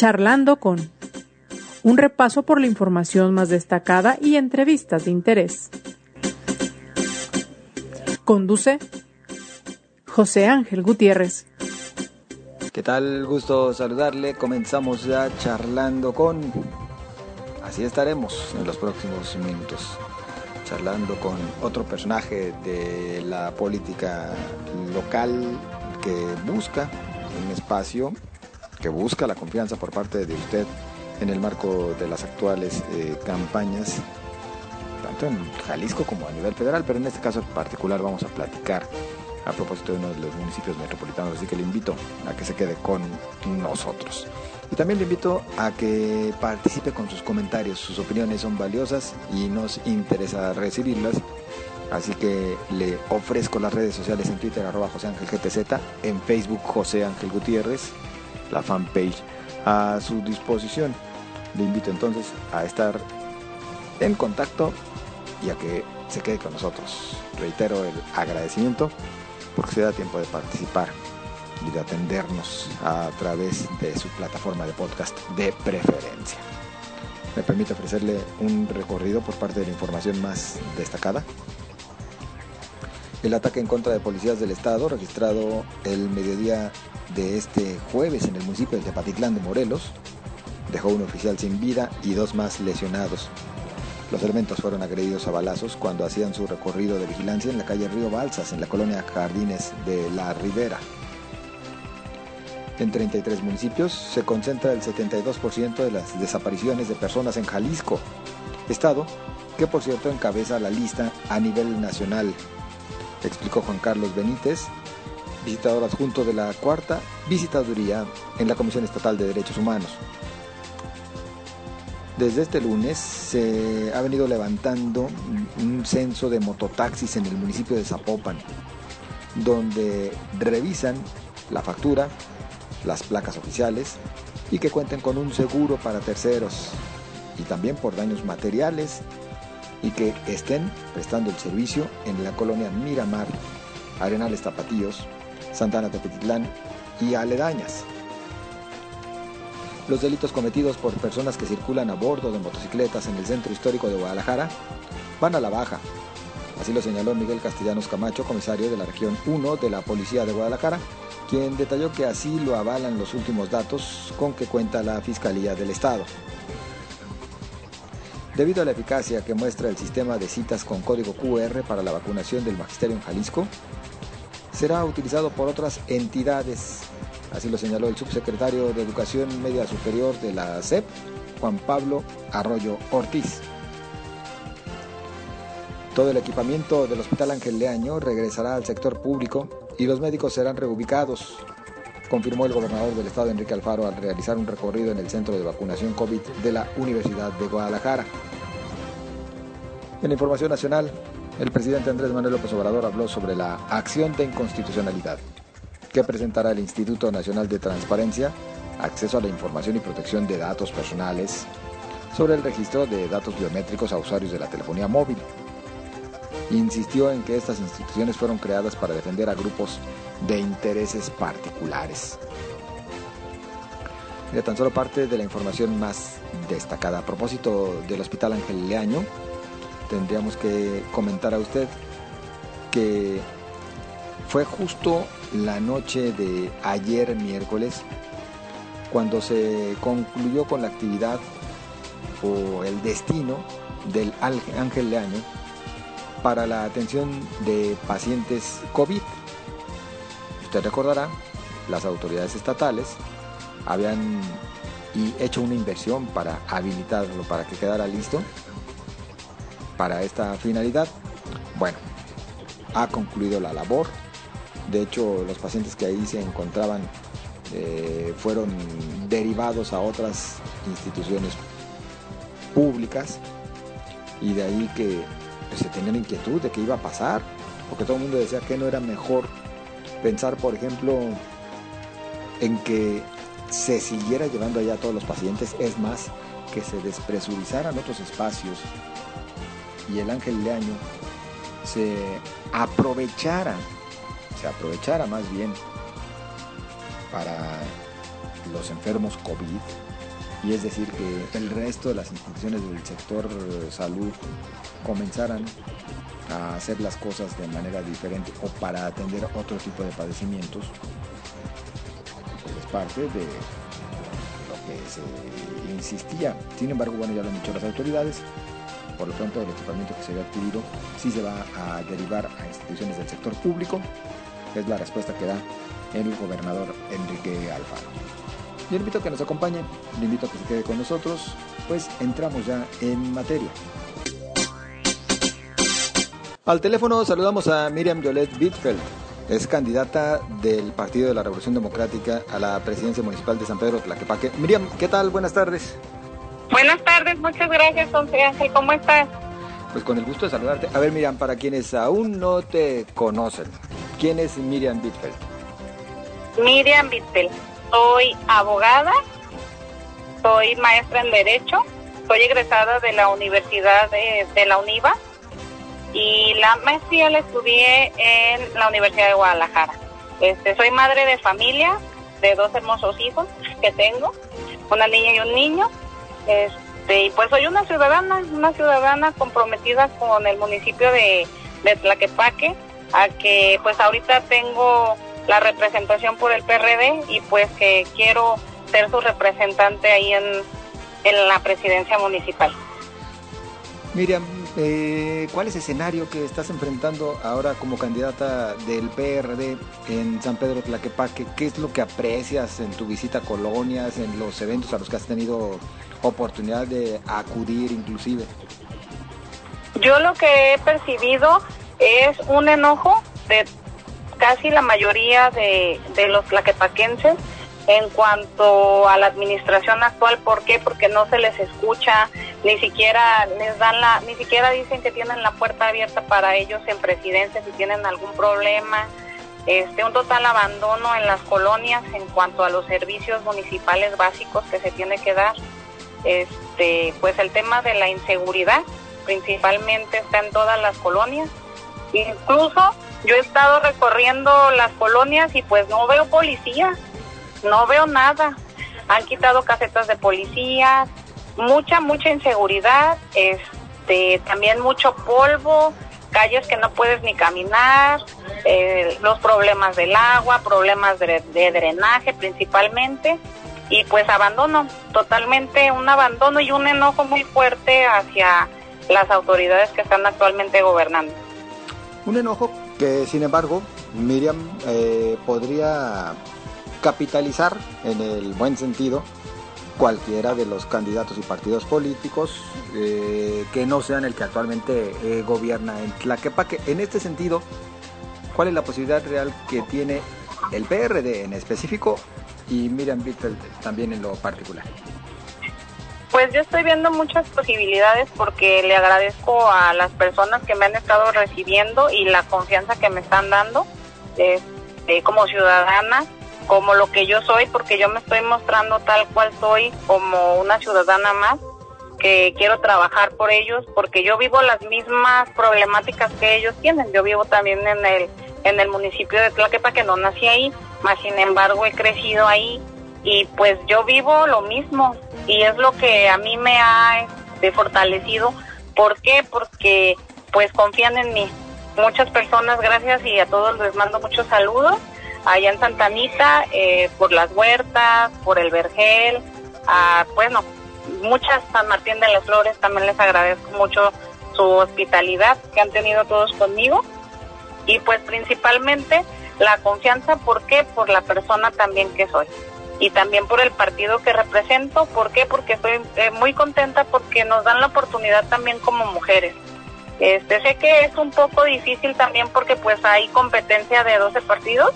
Charlando con un repaso por la información más destacada y entrevistas de interés. Conduce José Ángel Gutiérrez. ¿Qué tal? Gusto saludarle. Comenzamos ya charlando con... Así estaremos en los próximos minutos, charlando con otro personaje de la política local que busca un espacio, que busca la confianza por parte de usted en el marco de las actuales eh, campañas, tanto en Jalisco como a nivel federal, pero en este caso particular vamos a platicar a propósito de uno de los municipios metropolitanos, así que le invito a que se quede con nosotros. Y también le invito a que participe con sus comentarios, sus opiniones son valiosas y nos interesa recibirlas. Así que le ofrezco las redes sociales en Twitter, arroba José Ángel GTZ, en Facebook José Ángel Gutiérrez, la fanpage a su disposición. Le invito entonces a estar en contacto y a que se quede con nosotros. Reitero el agradecimiento porque se da tiempo de participar y de atendernos a través de su plataforma de podcast de preferencia. Me permite ofrecerle un recorrido por parte de la información más destacada. El ataque en contra de policías del Estado, registrado el mediodía de este jueves en el municipio de Tepatitlán de Morelos, dejó un oficial sin vida y dos más lesionados. Los elementos fueron agredidos a balazos cuando hacían su recorrido de vigilancia en la calle Río Balsas, en la colonia Jardines de la Ribera. En 33 municipios se concentra el 72% de las desapariciones de personas en Jalisco, estado que por cierto encabeza la lista a nivel nacional, explicó Juan Carlos Benítez, visitador adjunto de la cuarta visitaduría en la Comisión Estatal de Derechos Humanos. Desde este lunes se ha venido levantando un censo de mototaxis en el municipio de Zapopan, donde revisan la factura, las placas oficiales y que cuenten con un seguro para terceros y también por daños materiales y que estén prestando el servicio en la colonia Miramar, Arenales Tapatíos, Santana Tepetitlán y aledañas. Los delitos cometidos por personas que circulan a bordo de motocicletas en el centro histórico de Guadalajara van a la baja. Así lo señaló Miguel Castellanos Camacho, comisario de la región 1 de la Policía de Guadalajara, quien detalló que así lo avalan los últimos datos con que cuenta la Fiscalía del Estado. Debido a la eficacia que muestra el sistema de citas con código QR para la vacunación del magisterio en Jalisco, será utilizado por otras entidades Así lo señaló el subsecretario de Educación Media Superior de la SEP, Juan Pablo Arroyo Ortiz. Todo el equipamiento del Hospital Ángel Leaño regresará al sector público y los médicos serán reubicados, confirmó el gobernador del estado Enrique Alfaro al realizar un recorrido en el centro de vacunación COVID de la Universidad de Guadalajara. En la información nacional, el presidente Andrés Manuel López Obrador habló sobre la acción de inconstitucionalidad que presentará el Instituto Nacional de Transparencia, Acceso a la Información y Protección de Datos Personales, sobre el registro de datos biométricos a usuarios de la telefonía móvil. Insistió en que estas instituciones fueron creadas para defender a grupos de intereses particulares. Mira, tan solo parte de la información más destacada. A propósito del Hospital Ángel Leaño, tendríamos que comentar a usted que fue justo la noche de ayer miércoles cuando se concluyó con la actividad o el destino del Ángel Leaño para la atención de pacientes COVID. Usted recordará, las autoridades estatales habían hecho una inversión para habilitarlo, para que quedara listo para esta finalidad. Bueno, ha concluido la labor, de hecho, los pacientes que ahí se encontraban eh, fueron derivados a otras instituciones públicas y de ahí que se tenían inquietud de qué iba a pasar, porque todo el mundo decía que no era mejor pensar, por ejemplo, en que se siguiera llevando allá a todos los pacientes, es más, que se despresurizaran otros espacios y el ángel de año se aprovechara se aprovechara más bien para los enfermos COVID, y es decir, que el resto de las instituciones del sector salud comenzaran a hacer las cosas de manera diferente o para atender otro tipo de padecimientos, pues es parte de lo que se insistía. Sin embargo, bueno, ya lo han dicho las autoridades, por lo tanto el equipamiento que se había adquirido sí se va a derivar a instituciones del sector público, es la respuesta que da el gobernador Enrique Alfaro. Yo le invito a que nos acompañe, le invito a que se quede con nosotros, pues entramos ya en materia. Al teléfono saludamos a Miriam Violet Bitfeld. Es candidata del Partido de la Revolución Democrática a la presidencia municipal de San Pedro Tlaquepaque. Miriam, ¿qué tal? Buenas tardes. Buenas tardes, muchas gracias, José Ángel. ¿Cómo estás? Pues con el gusto de saludarte. A ver, Miriam, para quienes aún no te conocen, ¿quién es Miriam Bitfeld? Miriam Bitfeld. Soy abogada, soy maestra en Derecho, soy egresada de la Universidad de, la UNIVA y la maestría la estudié en la Universidad de Guadalajara. Este, soy madre de familia de dos hermosos hijos que tengo, una niña y un niño. Este, y pues soy una ciudadana, una ciudadana comprometida con el municipio de, de Tlaquepaque, a que pues ahorita tengo la representación por el PRD y pues que quiero ser su representante ahí en, en la presidencia municipal. Miriam, eh, ¿cuál es el escenario que estás enfrentando ahora como candidata del PRD en San Pedro Tlaquepaque? ¿Qué es lo que aprecias en tu visita a colonias, en los eventos a los que has tenido oportunidad de acudir inclusive? Yo lo que he percibido es un enojo de casi la mayoría de, de los tlaquepaquenses en cuanto a la administración actual. ¿Por qué? Porque no se les escucha, ni siquiera les dan la, ni siquiera dicen que tienen la puerta abierta para ellos en presidencia si tienen algún problema. Este, un total abandono en las colonias en cuanto a los servicios municipales básicos que se tiene que dar. Este, pues el tema de la inseguridad principalmente está en todas las colonias. Incluso yo he estado recorriendo las colonias y pues no veo policía, no veo nada. Han quitado casetas de policía, mucha, mucha inseguridad, este, también mucho polvo, calles que no puedes ni caminar, eh, los problemas del agua, problemas de, de drenaje principalmente, y pues abandono, totalmente un abandono y un enojo muy fuerte hacia las autoridades que están actualmente gobernando. Un enojo que sin embargo Miriam eh, podría capitalizar en el buen sentido cualquiera de los candidatos y partidos políticos eh, que no sean el que actualmente eh, gobierna en Tlaquepaque. En este sentido, ¿cuál es la posibilidad real que tiene el PRD en específico y Miriam Bittel también en lo particular? Pues yo estoy viendo muchas posibilidades porque le agradezco a las personas que me han estado recibiendo y la confianza que me están dando eh, como ciudadana, como lo que yo soy, porque yo me estoy mostrando tal cual soy como una ciudadana más que quiero trabajar por ellos porque yo vivo las mismas problemáticas que ellos tienen. Yo vivo también en el en el municipio de Tlaquepa que no nací ahí, más sin embargo he crecido ahí y pues yo vivo lo mismo y es lo que a mí me ha este, fortalecido. ¿Por qué? Porque pues confían en mí. Muchas personas, gracias y a todos les mando muchos saludos. Allá en Santa Anita, eh, por las huertas, por el vergel, a, bueno, muchas San Martín de las Flores, también les agradezco mucho su hospitalidad que han tenido todos conmigo. Y pues principalmente la confianza, ¿por qué? Por la persona también que soy y también por el partido que represento. ¿Por qué? Porque estoy eh, muy contenta porque nos dan la oportunidad también como mujeres. Este, sé que es un poco difícil también porque pues hay competencia de 12 partidos.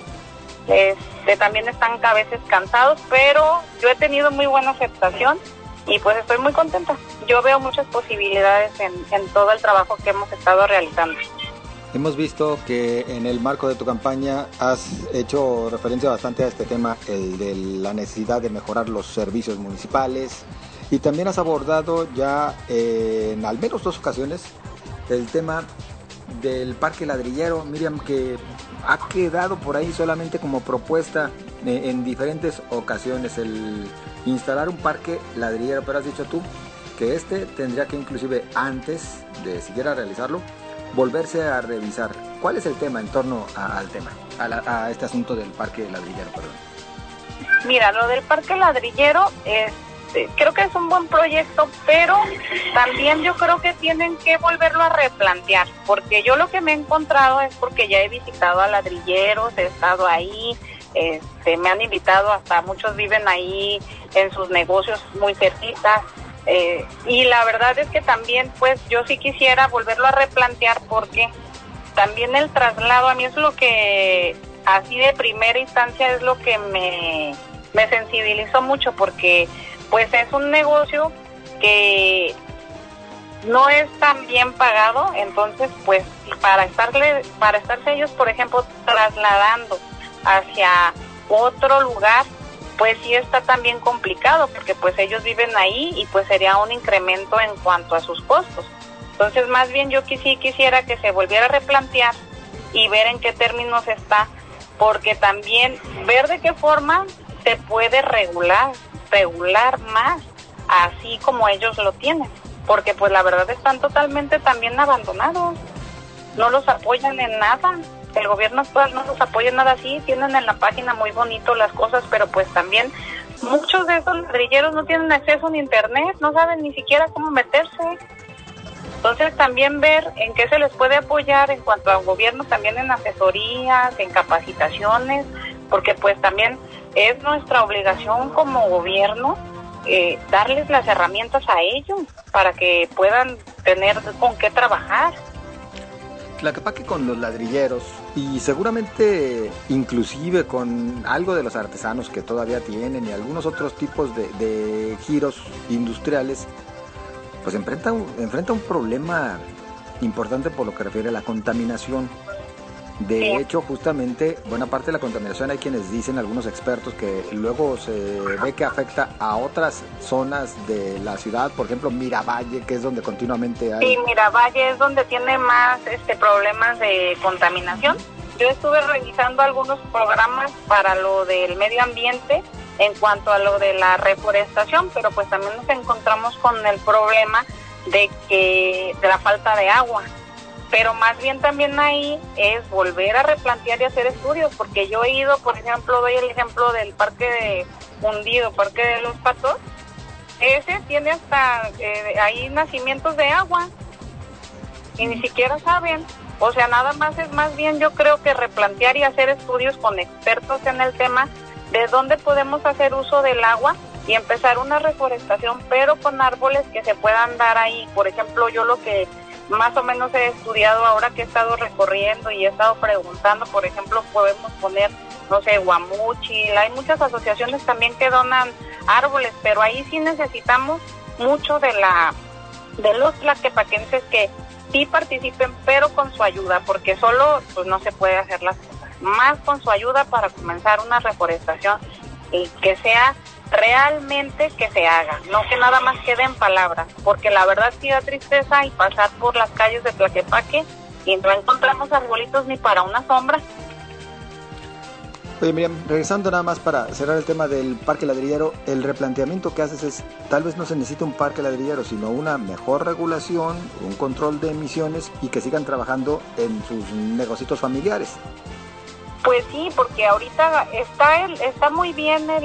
Este, también están a veces cansados, pero yo he tenido muy buena aceptación y pues estoy muy contenta. Yo veo muchas posibilidades en, en todo el trabajo que hemos estado realizando. Hemos visto que en el marco de tu campaña has hecho referencia bastante a este tema, el de la necesidad de mejorar los servicios municipales y también has abordado ya en al menos dos ocasiones el tema del parque ladrillero. Miriam, que ha quedado por ahí solamente como propuesta eh, en diferentes ocasiones el instalar un parque ladrillero, pero has dicho tú que este tendría que inclusive antes de siquiera realizarlo, volverse a revisar. ¿Cuál es el tema en torno al tema, a, este asunto del parque ladrillero? Perdón. Mira, lo del parque ladrillero es este, creo que es un buen proyecto, pero también yo creo que tienen que volverlo a replantear, porque yo lo que me he encontrado es porque ya he visitado a ladrilleros, he estado ahí, este, me han invitado, hasta muchos viven ahí en sus negocios muy cerquitas, eh, y la verdad es que también, pues yo sí quisiera volverlo a replantear porque también el traslado, a mí es lo que, así de primera instancia, es lo que me, me sensibilizó mucho porque pues es un negocio que no es tan bien pagado, entonces pues para estarle, para estarse ellos, por ejemplo, trasladando hacia otro lugar, pues sí está también complicado, porque pues ellos viven ahí y pues sería un incremento en cuanto a sus costos. Entonces más bien yo sí quisiera que se volviera a replantear y ver en qué términos está, porque también ver de qué forma se puede regular regular más, así como ellos lo tienen, porque pues la verdad están totalmente también abandonados, no los apoyan en nada, el gobierno actual no los apoya nada así, tienen en la página muy bonito las cosas, pero pues también muchos de esos ladrilleros no tienen acceso a internet, no saben ni siquiera cómo meterse. Entonces también ver en qué se les puede apoyar en cuanto al gobierno, también en asesorías, en capacitaciones, porque pues también es nuestra obligación como gobierno eh, darles las herramientas a ellos para que puedan tener con qué trabajar. La que con los ladrilleros y seguramente inclusive con algo de los artesanos que todavía tienen y algunos otros tipos de, de giros industriales, pues enfrenta enfrenta un problema importante por lo que refiere a la contaminación. De hecho, justamente, buena parte de la contaminación hay quienes dicen, algunos expertos, que luego se ve que afecta a otras zonas de la ciudad, por ejemplo, Miravalle, que es donde continuamente hay... Sí, Miravalle es donde tiene más este, problemas de contaminación. Yo estuve revisando algunos programas para lo del medio ambiente en cuanto a lo de la reforestación, pero pues también nos encontramos con el problema de que de la falta de agua pero más bien también ahí es volver a replantear y hacer estudios, porque yo he ido, por ejemplo, doy el ejemplo del parque de hundido, parque de los patos, ese tiene hasta eh, ahí nacimientos de agua y ni siquiera saben. O sea, nada más es más bien yo creo que replantear y hacer estudios con expertos en el tema de dónde podemos hacer uso del agua y empezar una reforestación, pero con árboles que se puedan dar ahí. Por ejemplo, yo lo que más o menos he estudiado ahora que he estado recorriendo y he estado preguntando, por ejemplo, podemos poner, no sé, guamuchi, hay muchas asociaciones también que donan árboles, pero ahí sí necesitamos mucho de la de los tlaquepaquenses que sí participen, pero con su ayuda, porque solo pues no se puede hacer las cosas. Más con su ayuda para comenzar una reforestación y que sea realmente que se haga, no que nada más quede en palabras, porque la verdad sí da tristeza y pasar por las calles de Tlaquepaque y no encontramos arbolitos ni para una sombra. Oye Miriam, regresando nada más para cerrar el tema del parque ladrillero, el replanteamiento que haces es, tal vez no se necesita un parque ladrillero, sino una mejor regulación, un control de emisiones y que sigan trabajando en sus negocios familiares. Pues sí, porque ahorita está el, está muy bien el,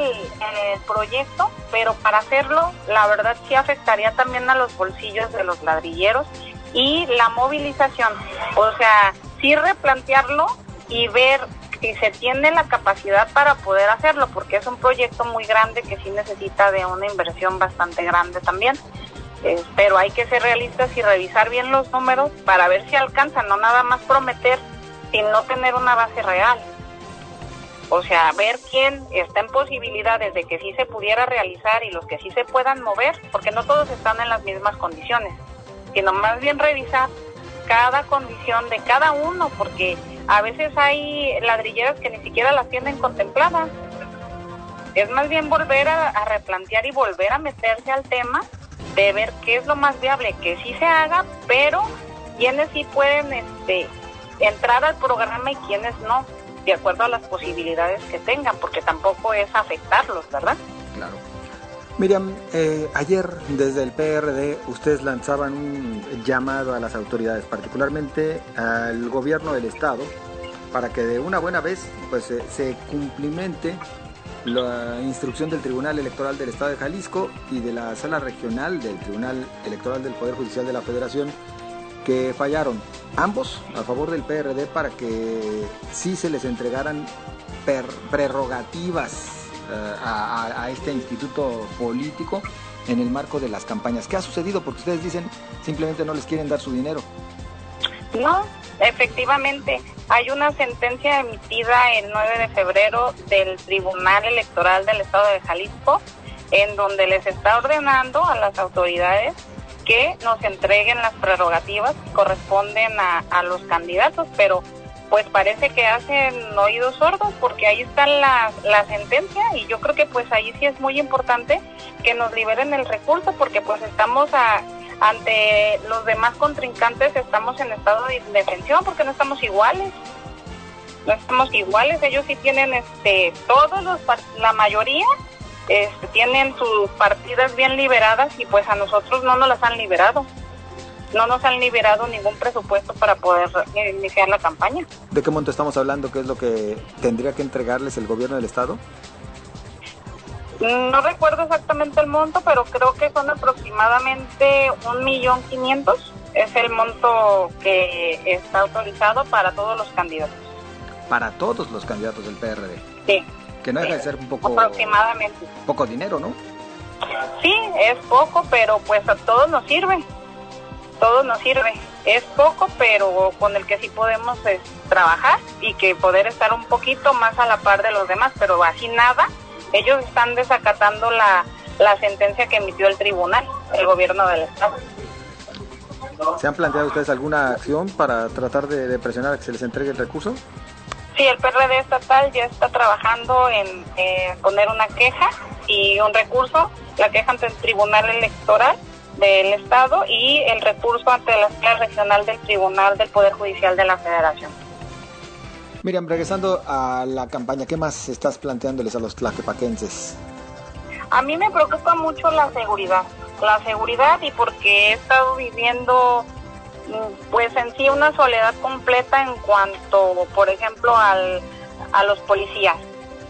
proyecto, pero para hacerlo, la verdad sí afectaría también a los bolsillos de los ladrilleros y la movilización. O sea, sí replantearlo y ver si se tiene la capacidad para poder hacerlo, porque es un proyecto muy grande que sí necesita de una inversión bastante grande también. Eh, pero hay que ser realistas y revisar bien los números para ver si alcanzan, no nada más prometer sin no tener una base real. O sea, ver quién está en posibilidades de que sí se pudiera realizar y los que sí se puedan mover, porque no todos están en las mismas condiciones, sino más bien revisar cada condición de cada uno, porque a veces hay ladrilleras que ni siquiera las tienen contempladas. Es más bien volver a, replantear y volver a meterse al tema de ver qué es lo más viable que sí se haga, pero quienes sí pueden este, entrar al programa y quienes no, de acuerdo a las posibilidades que tengan, porque tampoco es afectarlos, ¿verdad? Claro. Miriam, eh, ayer desde el PRD ustedes lanzaban un llamado a las autoridades, particularmente al gobierno del Estado, para que de una buena vez pues, se cumplimente la instrucción del Tribunal Electoral del Estado de Jalisco y de la Sala Regional del Tribunal Electoral del Poder Judicial de la Federación que fallaron ambos a favor del PRD para que sí se les entregaran prerrogativas eh, a, a, este instituto político en el marco de las campañas. ¿Qué ha sucedido? Porque ustedes dicen simplemente no les quieren dar su dinero. No, efectivamente. Hay una sentencia emitida el 9 de febrero del Tribunal Electoral del Estado de Jalisco en donde les está ordenando a las autoridades que nos entreguen las prerrogativas que corresponden a, los candidatos, pero pues parece que hacen oídos sordos porque ahí está la, la sentencia y yo creo que pues ahí sí es muy importante que nos liberen el recurso porque pues estamos a, ante los demás contrincantes estamos en estado de indefensión porque no estamos iguales. No estamos iguales ellos sí tienen este todos los la mayoría este, tienen sus partidas bien liberadas y pues a nosotros no nos las han liberado no nos han liberado ningún presupuesto para poder iniciar la campaña. ¿De qué monto estamos hablando? ¿Qué es lo que tendría que entregarles el gobierno del estado? No recuerdo exactamente el monto, pero creo que son aproximadamente un millón quinientos. Es el monto que está autorizado para todos los candidatos. Para todos los candidatos del PRD. Sí. Que no deja de ser un poco. Aproximadamente. Poco dinero, ¿no? Sí, es poco, pero pues a todos nos sirve. Todos nos sirve. Es poco, pero con el que sí podemos es, trabajar y que poder estar un poquito más a la par de los demás, pero así nada ellos están desacatando la, sentencia que emitió el tribunal, el gobierno del Estado. ¿Se han planteado ustedes alguna acción para tratar de, presionar a que se les entregue el recurso? Sí, el PRD estatal ya está trabajando en poner una queja y un recurso, la queja ante el Tribunal Electoral del Estado y el recurso ante la Sala Regional del Tribunal del Poder Judicial de la Federación. Miriam, regresando a la campaña, ¿qué más estás planteándoles a los tlaquepaquenses? A mí me preocupa mucho la seguridad, la seguridad y porque he estado viviendo pues en sí una soledad completa en cuanto, por ejemplo, al, a los policías.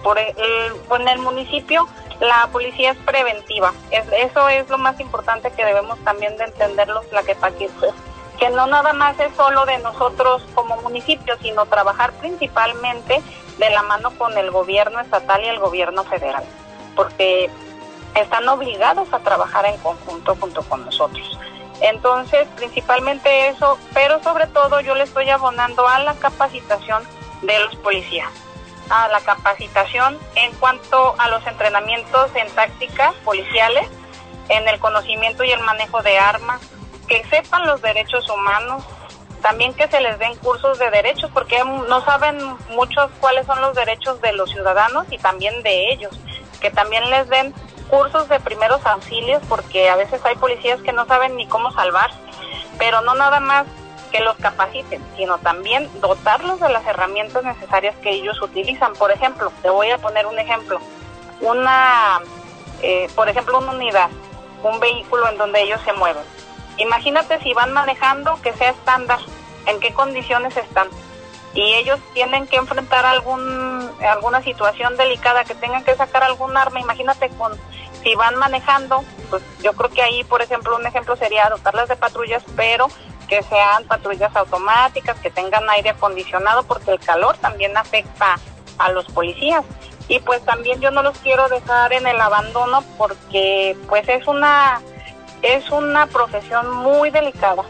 Por el, en el municipio la policía es preventiva, eso es lo más importante que debemos también de entender los tlaquepaquenses que no nada más es solo de nosotros como municipio, sino trabajar principalmente de la mano con el gobierno estatal y el gobierno federal, porque están obligados a trabajar en conjunto junto con nosotros. Entonces, principalmente eso, pero sobre todo yo le estoy abonando a la capacitación de los policías, a la capacitación en cuanto a los entrenamientos en tácticas policiales, en el conocimiento y el manejo de armas, que sepan los derechos humanos, también que se les den cursos de derechos, porque no saben muchos cuáles son los derechos de los ciudadanos y también de ellos, que también les den cursos de primeros auxilios, porque a veces hay policías que no saben ni cómo salvar, pero no nada más que los capaciten, sino también dotarlos de las herramientas necesarias que ellos utilizan. Por ejemplo, te voy a poner un ejemplo, una, eh, por ejemplo, una unidad, un vehículo en donde ellos se mueven Imagínate si van manejando que sea estándar, en qué condiciones están. Y ellos tienen que enfrentar algún alguna situación delicada, que tengan que sacar algún arma. Imagínate con si van manejando, pues yo creo que ahí, por ejemplo, un ejemplo sería dotarlas de patrullas, pero que sean patrullas automáticas, que tengan aire acondicionado, porque el calor también afecta a los policías. Y pues también yo no los quiero dejar en el abandono porque pues es una es una profesión muy delicada,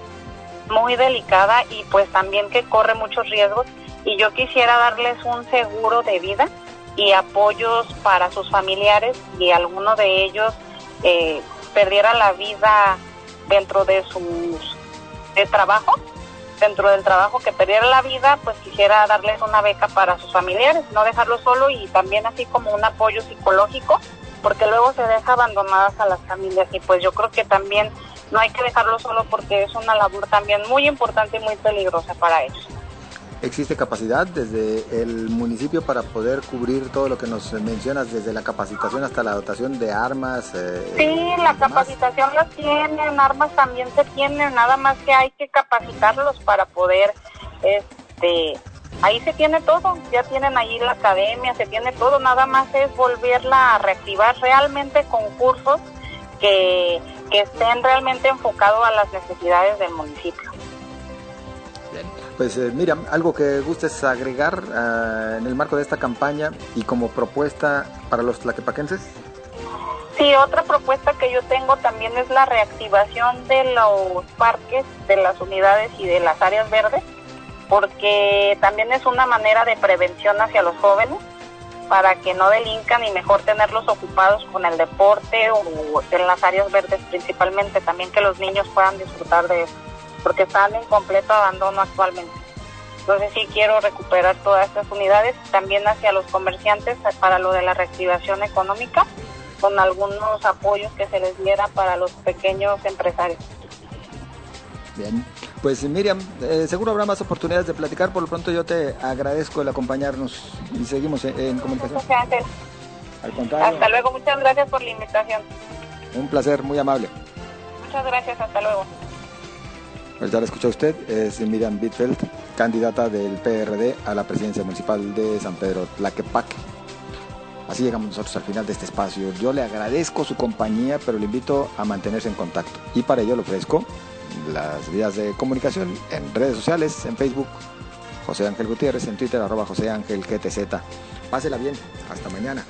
muy delicada y pues también que corre muchos riesgos. Y yo quisiera darles un seguro de vida y apoyos para sus familiares y alguno de ellos eh, perdiera la vida dentro de sus de trabajo. Dentro del trabajo que perdiera la vida pues quisiera darles una beca para sus familiares no dejarlo solo y también así como un apoyo psicológico porque luego se deja abandonadas a las familias. Y pues yo creo que también no hay que dejarlo solo porque es una labor también muy importante y muy peligrosa para ellos. ¿Existe capacidad desde el municipio para poder cubrir todo lo que nos mencionas, desde la capacitación hasta la dotación de armas? Eh, sí, la capacitación la tienen, armas también se tienen, nada más que hay que capacitarlos para poder, este, ahí se tiene todo, ya tienen ahí la academia, se tiene todo, nada más es volverla a reactivar realmente con cursos que, que estén realmente enfocados a las necesidades del municipio. Pues eh, mira, algo que gustes agregar uh, en el marco de esta campaña y como propuesta para los tlaquepaquenses. Sí, otra propuesta que yo tengo también es la reactivación de los parques, de las unidades y de las áreas verdes, porque también es una manera de prevención hacia los jóvenes para que no delincan y mejor tenerlos ocupados con el deporte o en las áreas verdes principalmente, también que los niños puedan disfrutar de eso porque están en completo abandono actualmente. Entonces sí quiero recuperar todas estas unidades, también hacia los comerciantes para lo de la reactivación económica, con algunos apoyos que se les diera para los pequeños empresarios. Bien, pues Miriam, eh, seguro habrá más oportunidades de platicar, por lo pronto yo te agradezco el acompañarnos y seguimos en, comunicación. Gracias. Al contrario. Hasta luego, muchas gracias por la invitación. Un placer, muy amable. Muchas gracias, hasta luego. Pues ya la escuchó usted, es Miriam Bitfeld, candidata del PRD a la presidencia municipal de San Pedro Tlaquepaque. Así llegamos nosotros al final de este espacio. Yo le agradezco su compañía, pero le invito a mantenerse en contacto. Y para ello le ofrezco las vías de comunicación en redes sociales, en Facebook, José Ángel Gutiérrez, en Twitter, arroba José Ángel GTZ. Pásela bien, hasta mañana.